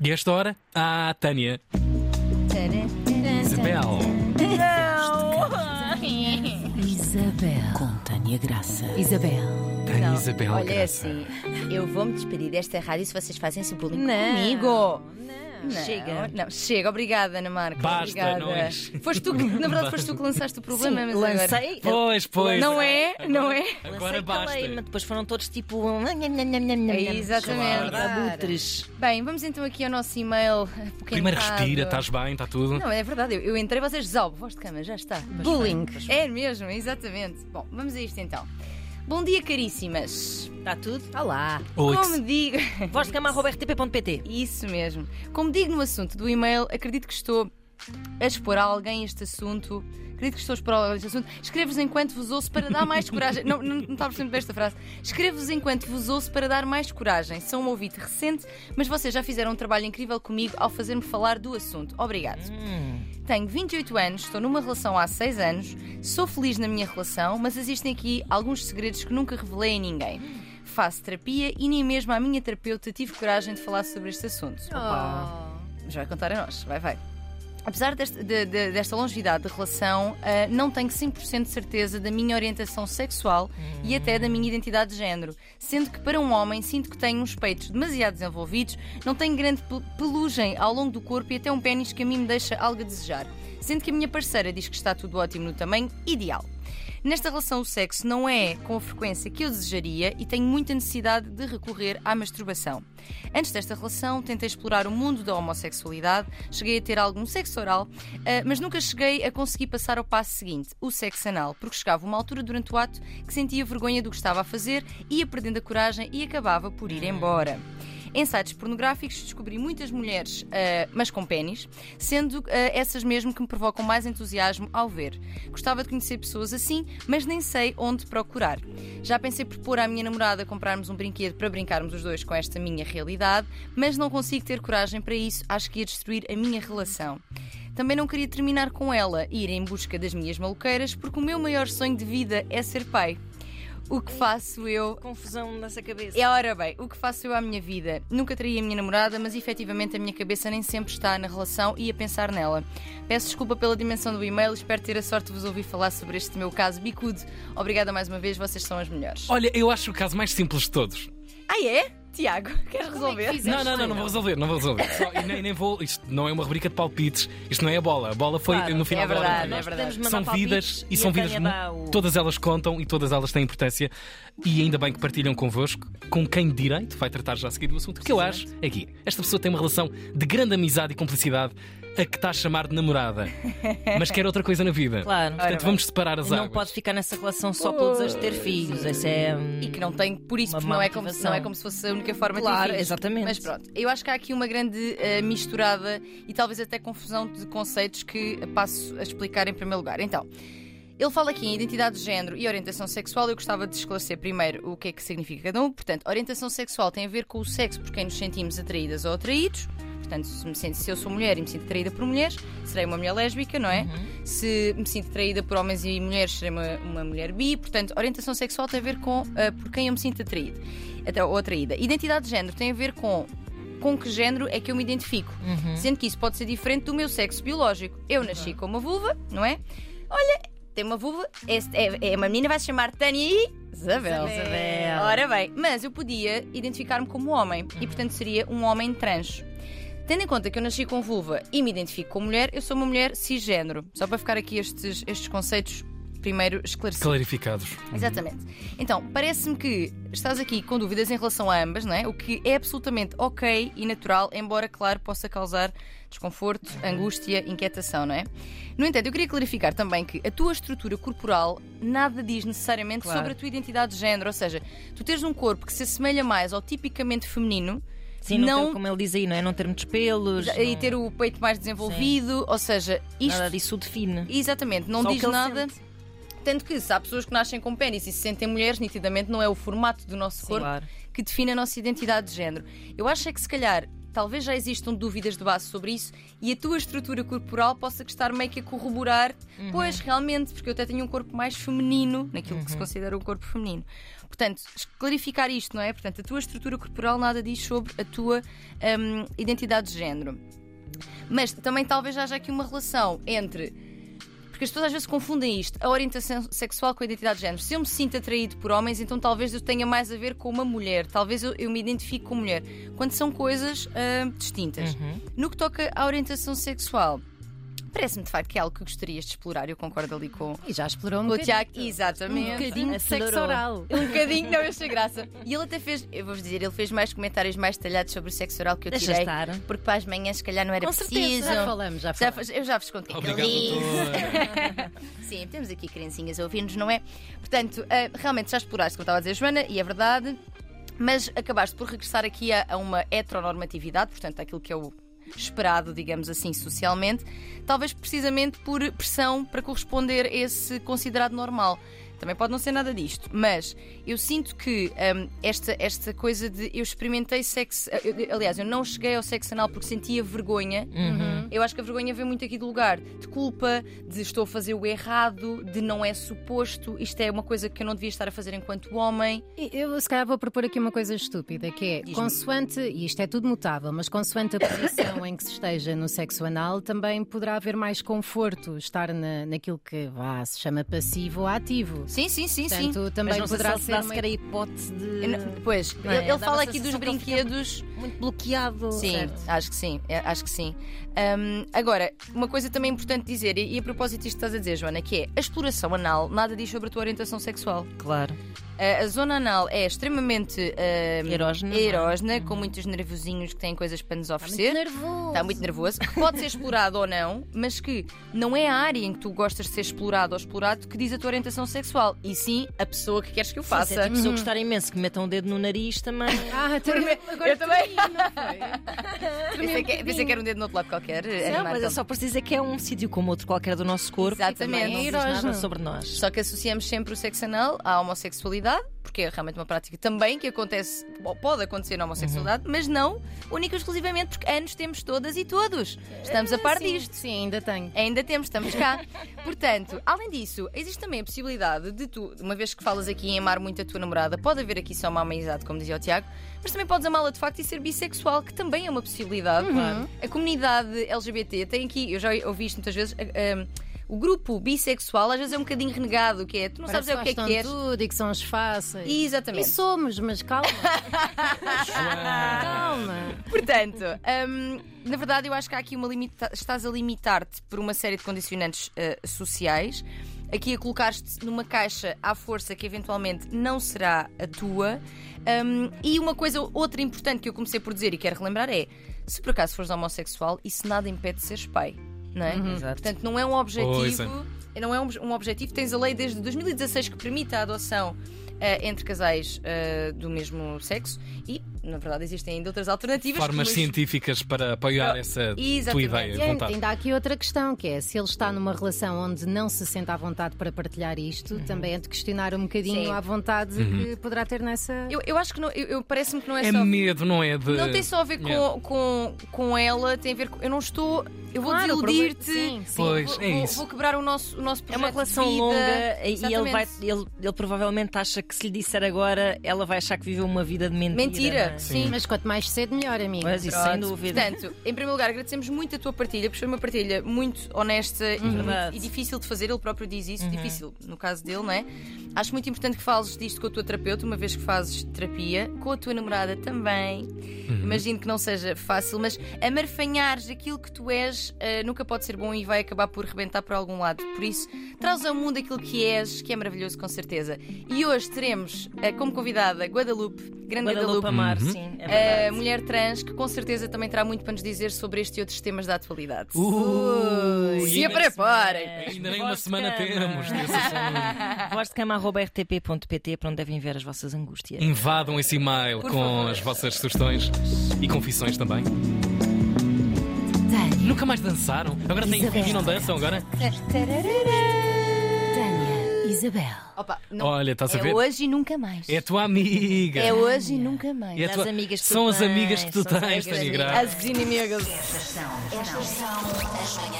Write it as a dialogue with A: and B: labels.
A: E esta hora, a Tânia. Isabel.
B: Isabel. Com Tânia Graça. Isabel.
A: Tânia Isabel.
C: Olha, é
A: Graça.
C: assim, eu vou-me despedir desta rádio se vocês fazem esse bullying
B: Não,
C: comigo. Não,
B: Chega.
C: Não, chega. Obrigada, Ana Marca.
A: Basta,
C: obrigada.
A: não é?
C: Foste tu que, na verdade, foste tu que lançaste o problema,
B: Sim,
C: mas agora...
B: lancei.
A: Pois, pois.
C: Não é? Não é?
A: Agora basta.
B: depois foram todos tipo.
C: Exatamente.
B: Abutres.
C: Bem, vamos então aqui ao nosso e-mail.
A: Primeiro respira, estás bem, está tudo.
C: Não, é verdade. Eu, eu entrei, vocês desalvo. Voz de cama, já está.
B: Bullying.
C: É mesmo, exatamente. Bom, vamos a isto então. Bom dia, caríssimas.
B: Está tudo?
C: Olá.
A: Oi,
C: Como digo.
B: Voz de cama.
C: Isso mesmo. Como digo no assunto do e-mail, acredito que estou a expor a alguém este assunto. Acredito que estou a expor a alguém este assunto. Escrevo-vos enquanto vos ouço para dar mais coragem. Não, não, não estava sempre esta frase. Escrevo-vos enquanto vos ouço para dar mais coragem. São um ouvinte recente, mas vocês já fizeram um trabalho incrível comigo ao fazer-me falar do assunto. Obrigado. Tenho 28 anos, estou numa relação há 6 anos, sou feliz na minha relação, mas existem aqui alguns segredos que nunca revelei a ninguém. Faço terapia e nem mesmo à minha terapeuta tive coragem de falar sobre este assunto. Mas vai contar a nós, vai, vai. Apesar deste- de- de- desta longevidade de relação, ah, não tenho 100% de certeza da minha orientação sexual e até da minha identidade de género. Sendo que, para um homem, sinto que tenho uns peitos demasiado desenvolvidos, não tenho grande pe- pelugem ao longo do corpo e até um pênis que a mim me deixa algo a desejar. Sendo que a minha parceira diz que está tudo ótimo no tamanho ideal. Nesta relação, o sexo não é com a frequência que eu desejaria e tenho muita necessidade de recorrer à masturbação. Antes desta relação, tentei explorar o mundo da homossexualidade, cheguei a ter algum sexo oral, ah, mas nunca cheguei a conseguir passar ao passo seguinte, o sexo anal, porque chegava uma altura durante o ato que sentia vergonha do que estava a fazer, ia perdendo a coragem e acabava por ir embora. Em sites pornográficos descobri muitas mulheres, ah, mas com pênis, sendo ah, essas mesmo que me provocam mais entusiasmo ao ver. Gostava de conhecer pessoas assim, mas nem sei onde procurar. Já pensei propor à minha namorada comprarmos um brinquedo para brincarmos os dois com esta minha realidade, mas não consigo ter coragem para isso, acho que ia destruir a minha relação. Também não queria terminar com ela e ir em busca das minhas maluqueiras, porque o meu maior sonho de vida é ser pai. O que faço eu
B: Confusão nessa cabeça.
C: é ora bem, o que faço eu à minha vida? Nunca traí a minha namorada, mas efetivamente a minha cabeça nem sempre está na relação e a pensar nela. Peço desculpa pela dimensão do e-mail, espero ter a sorte de vos ouvir falar sobre este meu caso bicudo. Obrigada mais uma vez, vocês são as melhores.
A: Olha, eu acho o caso mais simples de todos.
C: Ah, é? Tiago, queres resolver?
A: Não, não, não, não vou resolver, não vou resolver. Só- e nem, nem vou. Isto não é uma rubrica de palpites, isto não é a bola. A bola foi
B: Claro,
A: no final
C: é
A: da hora.
C: verdade, é verdade.
A: São vidas e são vidas.
B: O-
A: Todas elas contam e todas elas têm importância. E ainda bem que partilham convosco, com quem de direito vai tratar já a seguir do assunto. O que eu acho é que esta pessoa tem uma relação de grande amizade e cumplicidade a que está a chamar de namorada, mas quer outra coisa na vida.
B: Claro.
A: Portanto, vamos separar as
B: não
A: águas.
B: pode ficar nessa relação só pelo desejo de ter filhos. Esse é. hum,
C: E que não tem, por isso,
B: Uma
C: porque
B: má
C: não é, como,
B: motivação.
C: não é como se fosse a única forma de ter
B: Claro,
C: filhos.
B: exatamente.
C: Mas pronto, eu acho que há aqui uma grande eh, misturada e talvez até confusão de conceitos que passo a explicar em primeiro lugar. Então. Ele fala aqui em identidade de género e orientação sexual. Eu gostava de esclarecer primeiro o que é que significa cada um. Portanto, orientação sexual tem a ver com o sexo por quem nos sentimos atraídas ou atraídos. Portanto, se, se eu sou mulher e me sinto atraída por mulheres, serei uma mulher lésbica, não é? Se me sinto atraída por homens e mulheres, serei uma, uma mulher bi. Portanto, orientação sexual tem a ver com ah, por quem eu me sinto atraído até, ou atraída. Identidade de género tem a ver com com que género é que eu me identifico. Sendo que isso pode ser diferente do meu sexo biológico. Eu nasci com uma vulva, não é? Olha, tem uma vulva, é, é- é uma menina, vai se chamar Tânia. Isabel.
B: Isabel.
C: Ora bem, mas eu podia identificar-me como homem e, portanto, seria um homem trans. Tendo em conta que eu nasci com vulva e me identifico como mulher, eu sou uma mulher cisgênero. Só para ficar aqui estes, estes conceitos primeiro esclarecidos.
A: Clarificados.
C: Exatamente. Então, parece-me que estás aqui com dúvidas em relação a ambas, não é? O que é absolutamente ok e natural, embora, claro, possa causar desconforto, angústia, inquietação, não é? No entanto, eu queria clarificar também que a tua estrutura corporal nada diz necessariamente
B: Claro.
C: sobre a tua identidade de género, ou seja, tu teres um corpo que se assemelha mais ao tipicamente feminino.
B: Sim, não, ter, como ele diz aí, não é? Não ter muitos pelos.
C: e
B: não-
C: ter o peito mais desenvolvido, ou seja, isto
B: Nada disso o define.
C: Exatamente, não
B: Só
C: diz nada.
B: sente.
C: Tanto que se há pessoas que nascem com pênis e se sentem mulheres, nitidamente não é o formato do nosso
B: Sim,
C: corpo
B: claro.
C: que define a nossa identidade de género. Eu acho é que se calhar talvez já existam dúvidas de base sobre isso e a tua estrutura corporal possa estar meio que a corroborar, pois realmente, porque eu até tenho um corpo mais feminino, naquilo que se considera o corpo feminino. Portanto, clarificar isto, não é? Portanto, a tua estrutura corporal nada diz sobre a tua hum, identidade de género. Mas também talvez haja aqui uma relação entre. Porque as pessoas às vezes confundem isto, a orientação sexual com a identidade de género. Se eu me sinto atraído por homens, então talvez eu tenha mais a ver com uma mulher. Talvez eu, eu me identifique com mulher. Quando são coisas ah, distintas. No que toca à orientação sexual, parece-me de facto que é algo que gostarias de explorar. Eu concordo ali com,
D: E já explorou um
C: o. Tiago. Exatamente.
D: Um bocadinho de sexo oral.
C: Um bocadinho, não, eu achei graça. E ele até fez, eu vou-vos dizer, ele fez mais comentários mais detalhados sobre o sexo oral que eu
B: Deixa
C: tirei.
B: estar.
C: Porque para as manhãs, se calhar, não era
B: Com certeza,
C: preciso.
D: Já falamos, já
C: Já,
D: falamos.
C: eu já vos contei.
A: Obrigado, doutor.
C: Sim, temos aqui criancinhas a ouvir-nos, não é? Portanto, ah, realmente já exploraste, como estava a dizer Joana, e é verdade, mas acabaste por regressar aqui a, a uma heteronormatividade, portanto, aquilo que é o esperado, digamos assim, socialmente, talvez precisamente por pressão para corresponder a esse considerado normal. Também pode não ser nada disto, mas eu sinto que hum, esta, esta coisa de eu experimentei sexo. eu- eu- aliás, eu não cheguei ao sexo anal porque sentia vergonha. Eu acho que a vergonha vem muito aqui do lugar de culpa, de estou a fazer o errado, de não é suposto, isto é uma coisa que eu não devia estar a fazer enquanto homem.
D: Eu se calhar vou propor aqui uma coisa estúpida, que é consoante, e isto é tudo mutável, mas consoante a posição em que se esteja no sexo anal, também poderá haver mais conforto estar na, naquilo que vá, se chama passivo ou ativo.
C: Sim, sim, sim, sim.
D: Portanto, também
B: Mas não
D: poderá
B: se
D: ser
B: dá
D: uma-
B: sequer a hipótese de.
C: Não- Pois,
B: Não é?
C: ele, ele fala aqui dos brinquedos.
B: Muito bloqueado.
C: Sim,
B: Certo.
C: acho que sim, é, acho que sim. Hum, agora, uma coisa também importante dizer, e, a propósito disto que estás a dizer, Joana, que é a exploração anal nada diz sobre a tua orientação sexual.
B: Claro.
C: A, a zona anal é extremamente
B: Erógena, é?
C: erógena, com muitos nervosinhos que têm coisas para nos oferecer.
D: nervoso.
C: Está muito nervoso, que pode ser explorado ou não, mas que não é a área em que tu gostas de ser explorado ou explorado que diz a tua orientação sexual, e sim a pessoa que queres que eu
B: Se
C: faça.
B: é tipo, se eu gostar imenso que metam o dedo no nariz também.
D: Ah, também, agora
C: Eu também. Pensei que, pensei que era um dedo no outro lado qualquer.
B: Não,
C: animado
B: mas é só para dizer que é um sítio como outro qualquer do nosso corpo.
C: Exatamente.
B: E não diz nada sobre nós.
C: Só que associamos sempre o sexo anal à homossexualidade, porque é realmente uma prática também que acontece, pode acontecer na homossexualidade, mas não única e exclusivamente, porque anos temos todas e todos. Estamos a par
D: sim,
C: disto.
D: Sim, ainda tenho.
C: Ainda temos, estamos cá. Portanto, além disso, existe também a possibilidade de tu, uma vez que falas aqui em amar muito a tua namorada, pode haver aqui só uma amizade, como dizia o Tiago, mas também podes amá-la de facto e ser bissexual, que também é uma possibilidade. A comunidade LGBT tem aqui, eu já ouvi isto muitas vezes. O grupo bissexual às vezes é um bocadinho renegado, que é tu não sabes é o que é que
D: Parece
C: queres.
D: tudo e que são os fáceis. E
C: Exatamente.
D: somos, mas calma. calma.
C: Portanto, hum, na verdade, eu acho que há aqui uma limita... estás a limitar-te por uma série de condicionantes eh, sociais. Aqui a colocar-te numa caixa à força que eventualmente não será a tua. Hum, e uma coisa, outra importante que eu comecei por dizer e quero relembrar é: se por acaso fores homossexual, isso nada impede de seres pai. Não é?
B: Exato.
C: Portanto, não é um objetivo.
A: Pois é.
C: Não é um, um objetivo. Tens a lei desde 2016 que permite a adoção eh, entre casais eh, do mesmo sexo e, na verdade, existem ainda outras alternativas.
A: Formas científicas para apoiar
C: Ah,
A: essa tua ideia,
D: E
A: vontade.
D: ainda há aqui outra questão, que é se ele está numa relação onde não se sente à vontade para partilhar isto, também é de questionar um bocadinho
C: Sim.
D: à vontade que poderá ter nessa.
C: Eu, eu acho que não, eu, eu- parece-me que não é,
A: É
C: só.
A: medo, não é? De...
C: Não tem só a ver com,
A: Yeah.
C: com, com ela, tem a ver com. Eu não estou. Eu vou
D: Claro,
C: desiludir-te.
D: problema- sim, sim.
A: Pois,
C: vou,
A: é
C: vou-
A: isso.
C: vou quebrar o nosso, o nosso
B: É
C: projeto
B: uma relação
C: de vida.
B: longa e ele, vai, ele, ele provavelmente acha que se lhe disser agora, ela vai achar que viveu uma vida de mentira.
C: Mentira, sim.
D: Mas quanto mais cedo, melhor, amigo.
B: Mas isso sem dúvida.
C: Portanto, em primeiro lugar, agradecemos muito a tua partilha, porque foi uma partilha muito honesta e, muito-
B: Verdade.
C: e difícil de fazer. Ele próprio diz isso, difícil no caso dele, não é? Acho muito importante que fales disto com a tua terapeuta, uma vez que fazes terapia, com a tua namorada também. Imagino que não seja fácil, mas amarfanhares aquilo que tu és eh, nunca pode ser bom e vai acabar por rebentar por algum lado. Por isso, traz ao mundo aquilo que és, que é maravilhoso, com certeza. E hoje teremos eh, como convidada Guadalupe, grande
B: Guadalupe
C: Guadalupe.
B: Amar,
A: Uhum.
B: sim. É
C: A
B: verdade.
C: mulher trans, que com certeza também terá muito para nos dizer sobre este e outros temas da atualidade.
A: Uh,
C: Se preparem!
A: Ainda nem uma semana temos.
B: Voz de cama arroba rtp.pt para onde devem ver as vossas angústias.
A: Invadam esse e-mail
C: Por
A: com
C: favor.
A: as vossas sugestões e confissões também. Nunca mais dançaram? Agora têm filho e não dançam agora?
D: Isabel.
C: Opa, não-
A: Olha, estás a
C: é
A: ver?
C: hoje e nunca mais.
A: É a tua amiga.
C: É hoje e nunca mais.
A: É
B: As
A: tua-
B: amigas que tu
A: São as
B: tens,
A: amigas que tu
B: são
A: tens, Graça.
C: As inimigas.
E: Estas são as manhãs